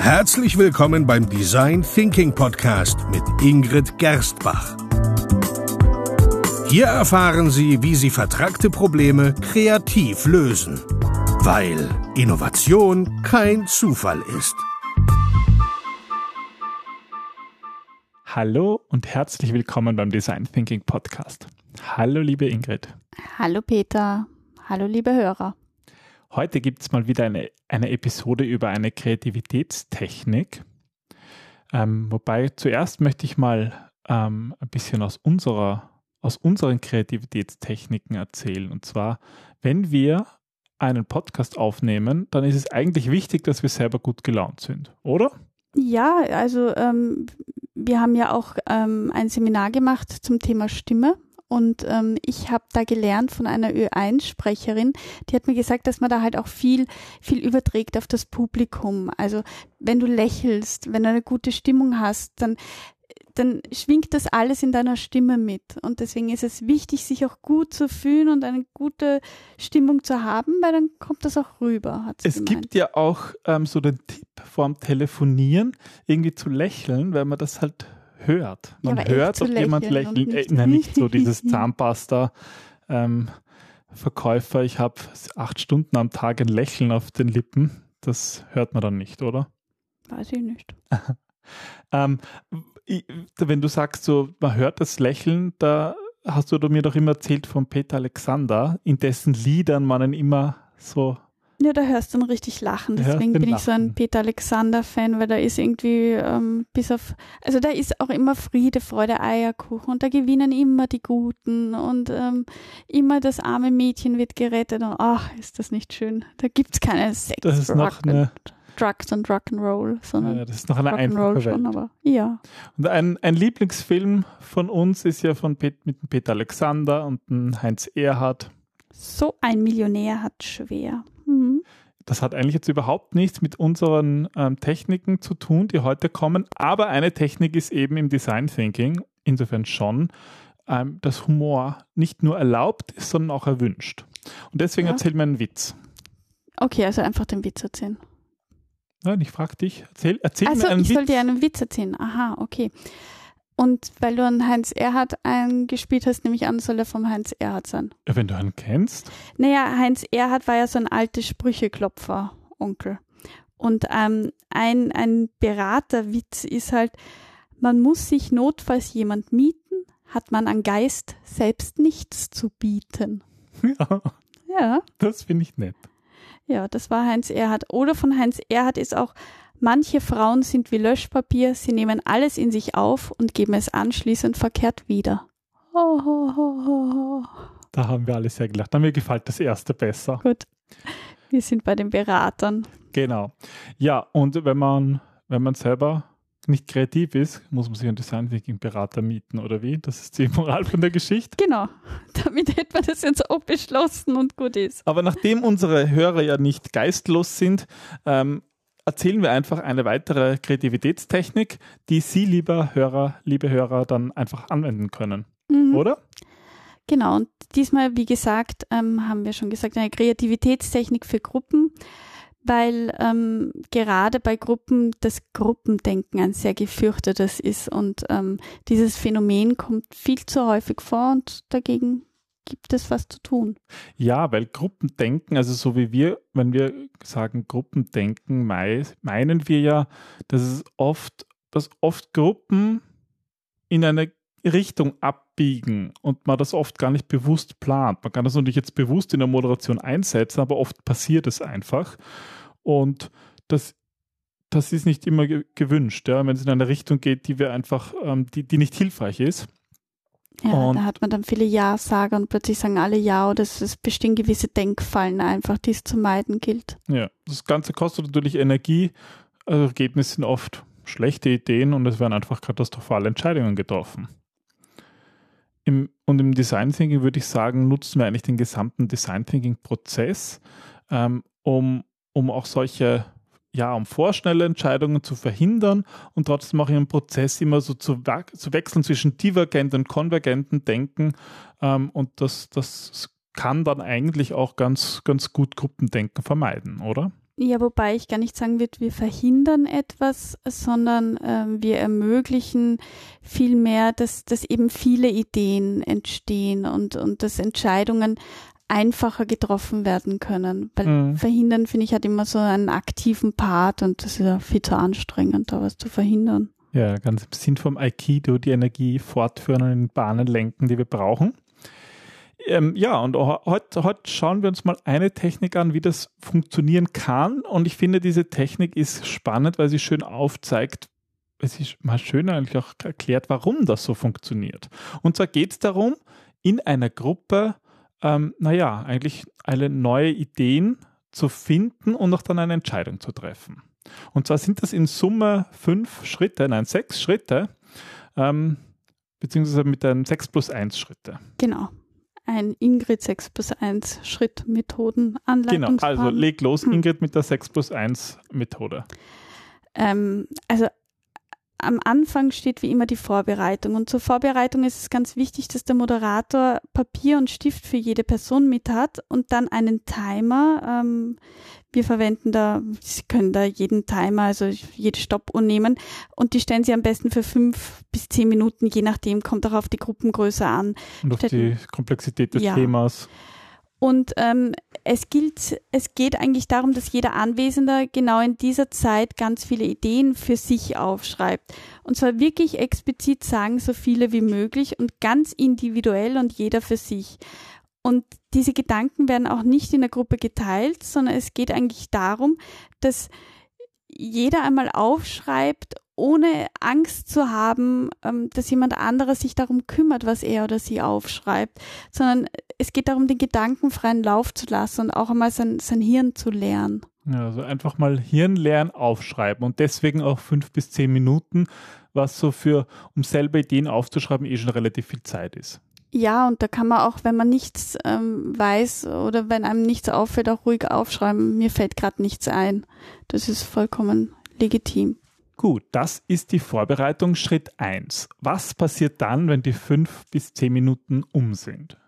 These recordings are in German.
Herzlich willkommen beim Design Thinking Podcast mit Ingrid Gerstbach. Hier erfahren Sie, wie Sie vertragte Probleme kreativ lösen, weil Innovation kein Zufall ist. Hallo und herzlich willkommen beim Design Thinking Podcast. Hallo liebe Ingrid. Hallo Peter. Hallo liebe Hörer. Heute gibt es mal wieder eine, eine Episode über eine Kreativitätstechnik. Ähm, wobei zuerst möchte ich mal ähm, ein bisschen aus, unserer, aus unseren Kreativitätstechniken erzählen. Und zwar, wenn wir einen Podcast aufnehmen, dann ist es eigentlich wichtig, dass wir selber gut gelaunt sind, oder? Ja, also ähm, wir haben ja auch ähm, ein Seminar gemacht zum Thema Stimme und ähm, ich habe da gelernt von einer Ö1-Sprecherin, die hat mir gesagt, dass man da halt auch viel, viel überträgt auf das Publikum. Also wenn du lächelst, wenn du eine gute Stimmung hast, dann dann schwingt das alles in deiner Stimme mit. Und deswegen ist es wichtig, sich auch gut zu fühlen und eine gute Stimmung zu haben, weil dann kommt das auch rüber. Hat es gemeint. gibt ja auch ähm, so den Tipp vorm Telefonieren, irgendwie zu lächeln, weil man das halt hört. Man ja, hört, ob jemand lächelt. Äh, nein, nicht so dieses Zahnpasta. Ähm, Verkäufer, ich habe acht Stunden am Tag ein Lächeln auf den Lippen. Das hört man dann nicht, oder? Weiß ich nicht. ähm, ich, wenn du sagst, so, man hört das Lächeln, da hast du mir doch immer erzählt von Peter Alexander, in dessen Liedern man immer so ja, da hörst du dann richtig lachen. Deswegen bin ich so ein Peter Alexander-Fan, weil da ist irgendwie ähm, bis auf, also da ist auch immer Friede, Freude, Eierkuchen und da gewinnen immer die Guten und ähm, immer das arme Mädchen wird gerettet und ach, ist das nicht schön. Da gibt es keine Sex, das ist noch eine, Drugs und Rock'n'Roll, sondern ja, das ist noch eine einfache schon, aber ja. Und ein, ein Lieblingsfilm von uns ist ja von Pet, mit Peter Alexander und Heinz Erhardt. So ein Millionär hat schwer. Das hat eigentlich jetzt überhaupt nichts mit unseren ähm, Techniken zu tun, die heute kommen. Aber eine Technik ist eben im Design Thinking, insofern schon, ähm, dass Humor nicht nur erlaubt ist, sondern auch erwünscht. Und deswegen ja. erzähl mir einen Witz. Okay, also einfach den Witz erzählen. Nein, ich frage dich, erzähl, erzähl also, mir einen ich Witz. soll dir einen Witz erzählen. Aha, okay. Und weil du einen Heinz Erhardt eingespielt hast, nehme ich an, soll er vom Heinz Erhardt sein. Ja, wenn du einen kennst. Naja, Heinz Erhardt war ja so ein alter Sprücheklopfer, Onkel. Und ähm, ein, ein Beraterwitz ist halt, man muss sich notfalls jemand mieten, hat man an Geist selbst nichts zu bieten. Ja. Ja. Das finde ich nett. Ja, das war Heinz Erhardt. Oder von Heinz Erhardt ist auch, Manche Frauen sind wie Löschpapier, sie nehmen alles in sich auf und geben es anschließend verkehrt wieder. Ho, ho, ho, da haben wir alle sehr gelacht. Mir gefällt das erste besser. Gut. Wir sind bei den Beratern. Genau. Ja, und wenn man, wenn man selber nicht kreativ ist, muss man sich einen Design Thinking Berater mieten oder wie? Das ist die Moral von der Geschichte. Genau. Damit hätte man das jetzt auch beschlossen und gut ist. Aber nachdem unsere Hörer ja nicht geistlos sind, ähm, erzählen wir einfach eine weitere Kreativitätstechnik, die Sie, lieber Hörer, liebe Hörer, dann einfach anwenden können. Mhm. Oder? Genau, und diesmal, wie gesagt, ähm, haben wir schon gesagt, eine Kreativitätstechnik für Gruppen, weil ähm, gerade bei Gruppen das Gruppendenken ein sehr gefürchtetes ist und ähm, dieses Phänomen kommt viel zu häufig vor und dagegen gibt es was zu tun. Ja, weil Gruppendenken, also so wie wir, wenn wir sagen Gruppendenken, meinen wir ja, dass es oft, dass oft Gruppen in eine Richtung abbiegen und man das oft gar nicht bewusst plant. Man kann das natürlich jetzt bewusst in der Moderation einsetzen, aber oft passiert es einfach. Und das, das ist nicht immer gewünscht, ja, wenn es in eine Richtung geht, die wir einfach, ähm, die, die nicht hilfreich ist. Ja, und da hat man dann viele Ja-Sager und plötzlich sagen alle Ja oder es bestehen gewisse Denkfallen einfach, die es zu meiden gilt. Ja, das Ganze kostet natürlich Energie. Also Ergebnisse sind oft schlechte Ideen und es werden einfach katastrophale Entscheidungen getroffen. Im, und im Design Thinking würde ich sagen, nutzen wir eigentlich den gesamten Design Thinking Prozess, ähm, um, um auch solche ja, um vorschnelle Entscheidungen zu verhindern und trotzdem auch im Prozess immer so zu, zu wechseln zwischen divergenten und konvergenten Denken. Ähm, und das, das kann dann eigentlich auch ganz, ganz gut Gruppendenken vermeiden, oder? Ja, wobei ich gar nicht sagen würde, wir verhindern etwas, sondern äh, wir ermöglichen vielmehr, dass, dass eben viele Ideen entstehen und, und dass Entscheidungen einfacher getroffen werden können. Weil mhm. verhindern, finde ich, hat immer so einen aktiven Part und das ist ja viel zu anstrengend, da was zu verhindern. Ja, ganz im Sinn vom Aikido, die Energie fortführen und in Bahnen lenken, die wir brauchen. Ähm, ja, und heute, heute schauen wir uns mal eine Technik an, wie das funktionieren kann. Und ich finde, diese Technik ist spannend, weil sie schön aufzeigt, es ist mal schön eigentlich auch erklärt, warum das so funktioniert. Und zwar geht es darum, in einer Gruppe, ähm, naja, eigentlich alle neue Ideen zu finden und auch dann eine Entscheidung zu treffen. Und zwar sind das in Summe fünf Schritte, nein, sechs Schritte, ähm, beziehungsweise mit einem 6 plus 1 Schritte. Genau ein Ingrid 6 plus 1 Schritt Methoden Anleitungsplan. Genau, also leg los, hm. Ingrid, mit der 6 plus 1 Methode. Ähm, also am Anfang steht wie immer die Vorbereitung. Und zur Vorbereitung ist es ganz wichtig, dass der Moderator Papier und Stift für jede Person mit hat und dann einen Timer. Ähm, wir verwenden da, Sie können da jeden Timer, also jede Stoppuhr nehmen und die stellen Sie am besten für fünf bis zehn Minuten, je nachdem, kommt auch auf die Gruppengröße an. Und auf die Komplexität des ja. Themas. Und ähm, es gilt, es geht eigentlich darum, dass jeder Anwesende genau in dieser Zeit ganz viele Ideen für sich aufschreibt. Und zwar wirklich explizit sagen, so viele wie möglich und ganz individuell und jeder für sich. Und diese Gedanken werden auch nicht in der Gruppe geteilt, sondern es geht eigentlich darum, dass jeder einmal aufschreibt, ohne Angst zu haben, ähm, dass jemand anderes sich darum kümmert, was er oder sie aufschreibt, sondern es geht darum, den Gedanken freien Lauf zu lassen und auch einmal sein, sein Hirn zu lernen. Ja, also einfach mal Hirn lernen, aufschreiben und deswegen auch fünf bis zehn Minuten, was so für, um selber Ideen aufzuschreiben, eh schon relativ viel Zeit ist. Ja, und da kann man auch, wenn man nichts ähm, weiß oder wenn einem nichts auffällt, auch ruhig aufschreiben. Mir fällt gerade nichts ein. Das ist vollkommen legitim. Gut, das ist die Vorbereitung Schritt 1. Was passiert dann, wenn die fünf bis zehn Minuten um sind?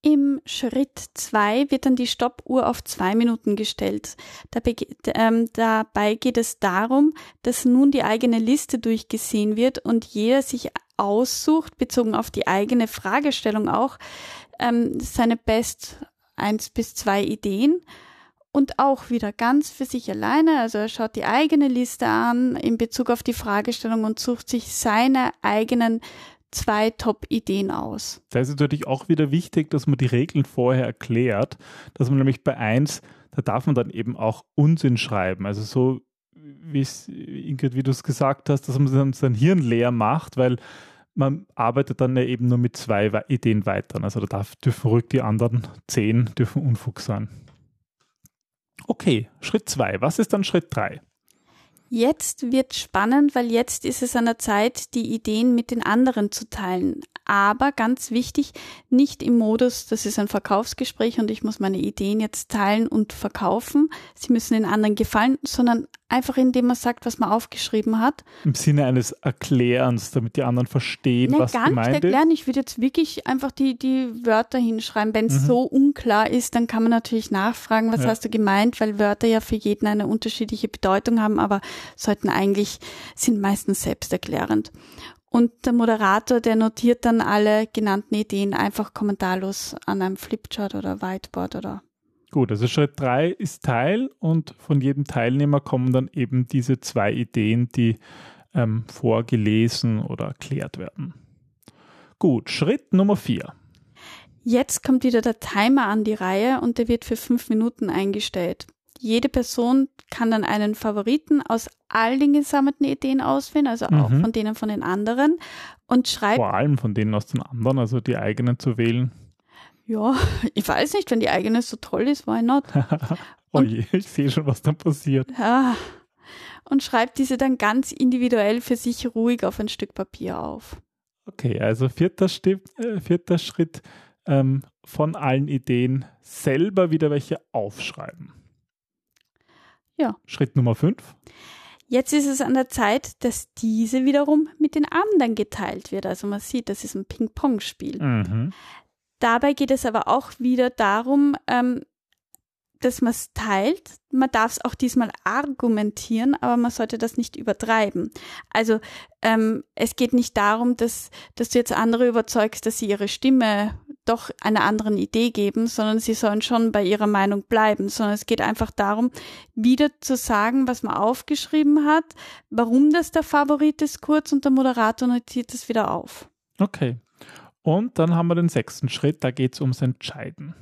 Im Schritt 2 wird dann die Stoppuhr auf zwei Minuten gestellt. Dabei, ähm, dabei geht es darum, dass nun die eigene Liste durchgesehen wird und jeder sich aussucht, bezogen auf die eigene Fragestellung auch, ähm, seine best eins bis zwei Ideen und auch wieder ganz für sich alleine. Also er schaut die eigene Liste an in Bezug auf die Fragestellung und sucht sich seine eigenen zwei Top-Ideen aus. Da ist natürlich auch wieder wichtig, dass man die Regeln vorher erklärt, dass man nämlich bei eins, da darf man dann eben auch Unsinn schreiben. Also so wie Ingrid, wie du es gesagt hast, dass man dann sein Hirn leer macht, weil man arbeitet dann ja eben nur mit zwei Ideen weiter. Also da darf, dürfen ruhig die anderen zehn dürfen Unfug sein. Okay, Schritt zwei. Was ist dann Schritt drei? Jetzt wird spannend, weil jetzt ist es an der Zeit, die Ideen mit den anderen zu teilen. Aber ganz wichtig, nicht im Modus, das ist ein Verkaufsgespräch und ich muss meine Ideen jetzt teilen und verkaufen. Sie müssen den anderen gefallen, sondern einfach indem man sagt, was man aufgeschrieben hat. Im Sinne eines Erklärens, damit die anderen verstehen, nee, was gar gemeint nicht erklären. Ich würde jetzt wirklich einfach die, die Wörter hinschreiben. Wenn es mhm. so unklar ist, dann kann man natürlich nachfragen, was ja. hast du gemeint, weil Wörter ja für jeden eine unterschiedliche Bedeutung haben, aber sollten eigentlich, sind meistens selbsterklärend. Und der Moderator, der notiert dann alle genannten Ideen einfach kommentarlos an einem Flipchart oder Whiteboard oder Gut, also Schritt 3 ist Teil und von jedem Teilnehmer kommen dann eben diese zwei Ideen, die ähm, vorgelesen oder erklärt werden. Gut, Schritt Nummer 4. Jetzt kommt wieder der Timer an die Reihe und der wird für fünf Minuten eingestellt. Jede Person kann dann einen Favoriten aus all den gesammelten Ideen auswählen, also auch mhm. von denen von den anderen und schreibt. Vor allem von denen aus den anderen, also die eigenen zu wählen. Ja, ich weiß nicht, wenn die eigene so toll ist, why not? oh je, ich sehe schon, was dann passiert. Ja, und schreibt diese dann ganz individuell für sich ruhig auf ein Stück Papier auf. Okay, also vierter, Stipp, äh, vierter Schritt ähm, von allen Ideen selber wieder welche aufschreiben. Ja. Schritt Nummer fünf. Jetzt ist es an der Zeit, dass diese wiederum mit den anderen geteilt wird. Also man sieht, das ist ein Ping-Pong-Spiel. Mhm. Dabei geht es aber auch wieder darum, ähm, dass man es teilt. Man darf es auch diesmal argumentieren, aber man sollte das nicht übertreiben. Also ähm, es geht nicht darum, dass, dass du jetzt andere überzeugst, dass sie ihre Stimme doch einer anderen Idee geben, sondern sie sollen schon bei ihrer Meinung bleiben, sondern es geht einfach darum, wieder zu sagen, was man aufgeschrieben hat, warum das der Favorit ist, kurz und der Moderator notiert es wieder auf. Okay. Und dann haben wir den sechsten Schritt, da geht es ums Entscheiden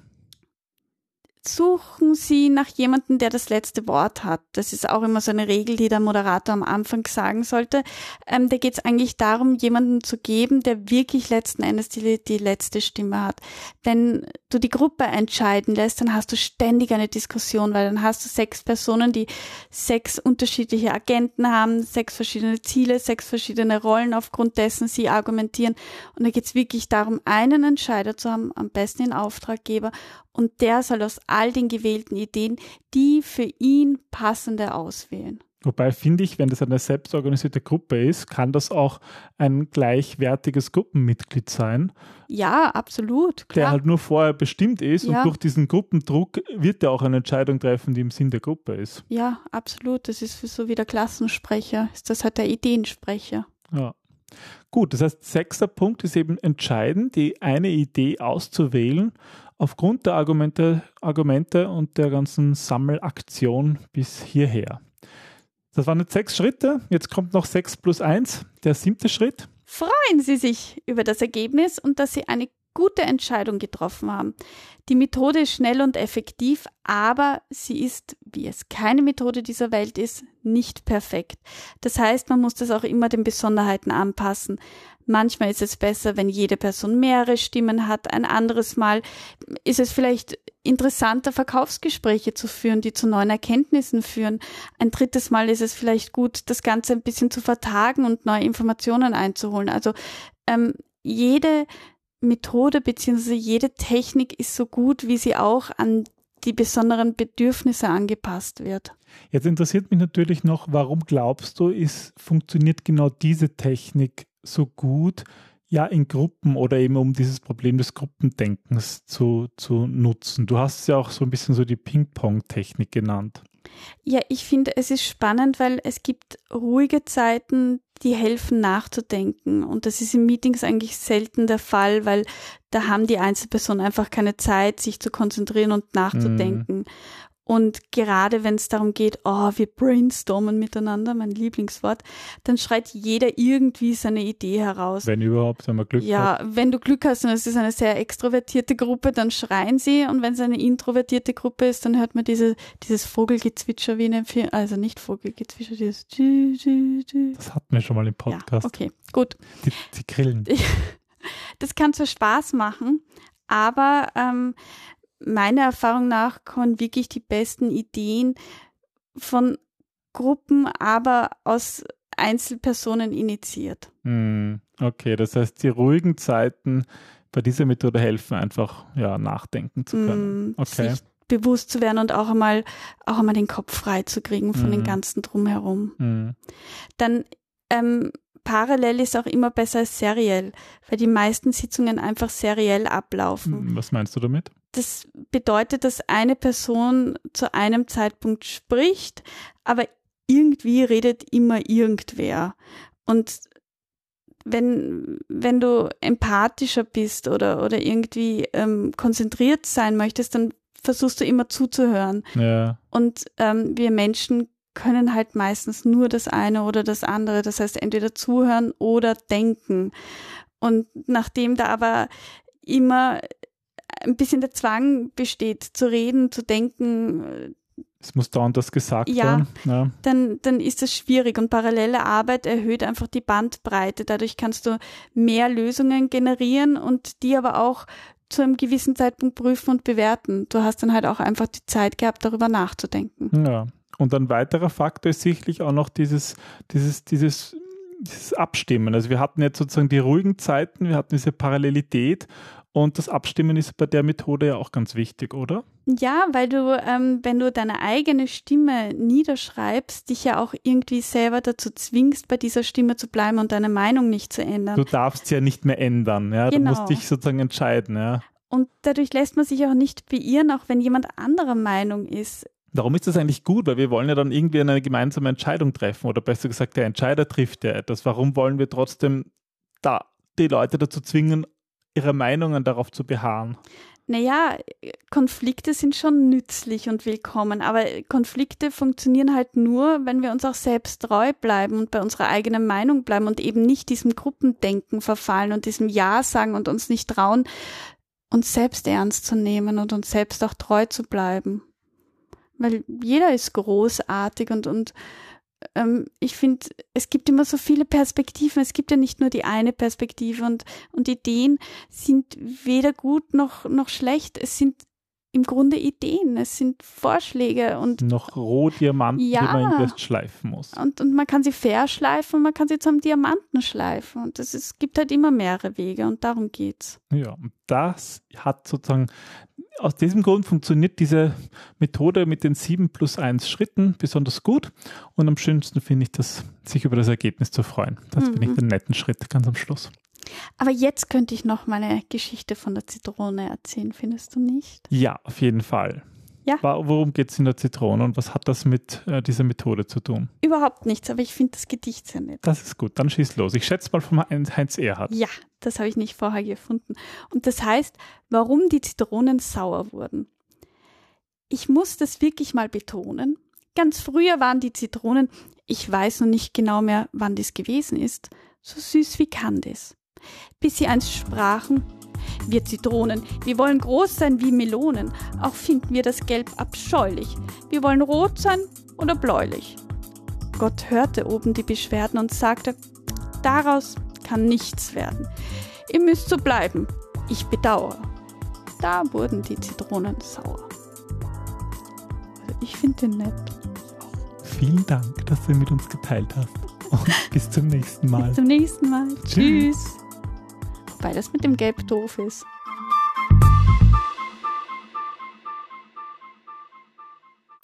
suchen Sie nach jemandem, der das letzte Wort hat. Das ist auch immer so eine Regel, die der Moderator am Anfang sagen sollte. Ähm, da geht es eigentlich darum, jemanden zu geben, der wirklich letzten Endes die, die letzte Stimme hat. Wenn du die Gruppe entscheiden lässt, dann hast du ständig eine Diskussion, weil dann hast du sechs Personen, die sechs unterschiedliche Agenten haben, sechs verschiedene Ziele, sechs verschiedene Rollen, aufgrund dessen sie argumentieren. Und da geht es wirklich darum, einen Entscheider zu haben, am besten den Auftraggeber und der soll aus all den gewählten Ideen die für ihn passende auswählen. Wobei finde ich, wenn das eine selbstorganisierte Gruppe ist, kann das auch ein gleichwertiges Gruppenmitglied sein. Ja, absolut. Klar. Der halt nur vorher bestimmt ist ja. und durch diesen Gruppendruck wird er auch eine Entscheidung treffen, die im Sinn der Gruppe ist. Ja, absolut. Das ist so wie der Klassensprecher, ist das halt der Ideensprecher. Ja. Gut, das heißt, sechster Punkt ist eben entscheidend, die eine Idee auszuwählen aufgrund der Argumente, Argumente und der ganzen Sammelaktion bis hierher. Das waren jetzt sechs Schritte. Jetzt kommt noch sechs plus eins, der siebte Schritt. Freuen Sie sich über das Ergebnis und dass Sie eine gute Entscheidung getroffen haben. Die Methode ist schnell und effektiv, aber sie ist, wie es keine Methode dieser Welt ist, nicht perfekt. Das heißt, man muss das auch immer den Besonderheiten anpassen. Manchmal ist es besser, wenn jede Person mehrere Stimmen hat. Ein anderes Mal ist es vielleicht interessanter, Verkaufsgespräche zu führen, die zu neuen Erkenntnissen führen. Ein drittes Mal ist es vielleicht gut, das Ganze ein bisschen zu vertagen und neue Informationen einzuholen. Also ähm, jede Methode bzw. jede Technik ist so gut, wie sie auch an die besonderen Bedürfnisse angepasst wird. Jetzt interessiert mich natürlich noch, warum glaubst du, ist, funktioniert genau diese Technik so gut, ja, in Gruppen oder eben um dieses Problem des Gruppendenkens zu, zu nutzen? Du hast ja auch so ein bisschen so die Ping-Pong-Technik genannt. Ja, ich finde, es ist spannend, weil es gibt ruhige Zeiten, die helfen nachzudenken. Und das ist in Meetings eigentlich selten der Fall, weil da haben die Einzelpersonen einfach keine Zeit, sich zu konzentrieren und nachzudenken. Mm. Und gerade wenn es darum geht, oh, wir brainstormen miteinander, mein Lieblingswort, dann schreit jeder irgendwie seine Idee heraus. Wenn überhaupt, wenn man Glück ja, hat. Ja, wenn du Glück hast und es ist eine sehr extrovertierte Gruppe, dann schreien sie. Und wenn es eine introvertierte Gruppe ist, dann hört man diese, dieses Vogelgezwitscher wie in einem Film. Also nicht Vogelgezwitscher, dieses Das hatten wir schon mal im Podcast. Ja, okay, gut. Die, die Grillen. Das kann zwar Spaß machen, aber ähm, meiner Erfahrung nach kommen wirklich die besten Ideen von Gruppen, aber aus Einzelpersonen initiiert. Hm, okay, das heißt, die ruhigen Zeiten bei dieser Methode helfen einfach, ja, nachdenken zu können. Hm, okay. Sich bewusst zu werden und auch einmal, auch einmal den Kopf frei zu kriegen von mm. den hm. ganzen Drumherum. Mm. Dann ähm, parallel ist auch immer besser als seriell, weil die meisten Sitzungen einfach seriell ablaufen. Was meinst du damit? Das bedeutet, dass eine Person zu einem Zeitpunkt spricht, aber irgendwie redet immer irgendwer. Und wenn, wenn du empathischer bist oder, oder irgendwie ähm, konzentriert sein möchtest, dann versuchst du immer zuzuhören. Ja. Und ähm, wir Menschen können halt meistens nur das eine oder das andere. Das heißt, entweder zuhören oder denken. Und nachdem da aber immer ein bisschen der Zwang besteht, zu reden, zu denken. Es muss dauernd das gesagt ja, werden. Ja, dann, dann ist das schwierig und parallele Arbeit erhöht einfach die Bandbreite. Dadurch kannst du mehr Lösungen generieren und die aber auch zu einem gewissen Zeitpunkt prüfen und bewerten. Du hast dann halt auch einfach die Zeit gehabt, darüber nachzudenken. Ja. Und ein weiterer Faktor ist sicherlich auch noch dieses, dieses, dieses, dieses Abstimmen. Also wir hatten jetzt sozusagen die ruhigen Zeiten, wir hatten diese Parallelität und das Abstimmen ist bei der Methode ja auch ganz wichtig, oder? Ja, weil du, ähm, wenn du deine eigene Stimme niederschreibst, dich ja auch irgendwie selber dazu zwingst, bei dieser Stimme zu bleiben und deine Meinung nicht zu ändern. Du darfst sie ja nicht mehr ändern, ja. Genau. Du musst dich sozusagen entscheiden, ja. Und dadurch lässt man sich auch nicht beirren, auch wenn jemand anderer Meinung ist. Warum ist das eigentlich gut? Weil wir wollen ja dann irgendwie eine gemeinsame Entscheidung treffen oder besser gesagt, der Entscheider trifft ja etwas. Warum wollen wir trotzdem da die Leute dazu zwingen, ihre Meinungen darauf zu beharren? Naja, Konflikte sind schon nützlich und willkommen, aber Konflikte funktionieren halt nur, wenn wir uns auch selbst treu bleiben und bei unserer eigenen Meinung bleiben und eben nicht diesem Gruppendenken verfallen und diesem Ja sagen und uns nicht trauen, uns selbst ernst zu nehmen und uns selbst auch treu zu bleiben weil jeder ist großartig und, und ähm, ich finde, es gibt immer so viele Perspektiven. Es gibt ja nicht nur die eine Perspektive und, und Ideen sind weder gut noch, noch schlecht. Es sind im Grunde Ideen, es sind Vorschläge und noch Rohdiamanten, ja, die man erst schleifen muss. Und, und man kann sie fair schleifen, man kann sie zum Diamanten schleifen. Und es, es gibt halt immer mehrere Wege und darum geht's. Ja, und das hat sozusagen aus diesem Grund funktioniert diese Methode mit den 7 plus 1 Schritten besonders gut. Und am schönsten finde ich das, sich über das Ergebnis zu freuen. Das mhm. finde ich den netten Schritt ganz am Schluss. Aber jetzt könnte ich noch meine Geschichte von der Zitrone erzählen, findest du nicht? Ja, auf jeden Fall. Ja. Worum geht es in der Zitrone und was hat das mit äh, dieser Methode zu tun? Überhaupt nichts, aber ich finde das Gedicht sehr nett. Das ist gut, dann schieß los. Ich schätze mal von Heinz Erhardt. Ja, das habe ich nicht vorher gefunden. Und das heißt, warum die Zitronen sauer wurden. Ich muss das wirklich mal betonen. Ganz früher waren die Zitronen, ich weiß noch nicht genau mehr, wann das gewesen ist, so süß wie Candice bis sie einst sprachen, wir Zitronen, wir wollen groß sein wie Melonen, auch finden wir das Gelb abscheulich. Wir wollen rot sein oder bläulich. Gott hörte oben die Beschwerden und sagte, daraus kann nichts werden. Ihr müsst so bleiben. Ich bedauere. Da wurden die Zitronen sauer. Also ich finde den nett. Vielen Dank, dass du ihn mit uns geteilt hast. Und bis zum nächsten Mal. Bis zum nächsten Mal. Tschüss. Tschüss. Wobei das mit dem Gelb doof ist.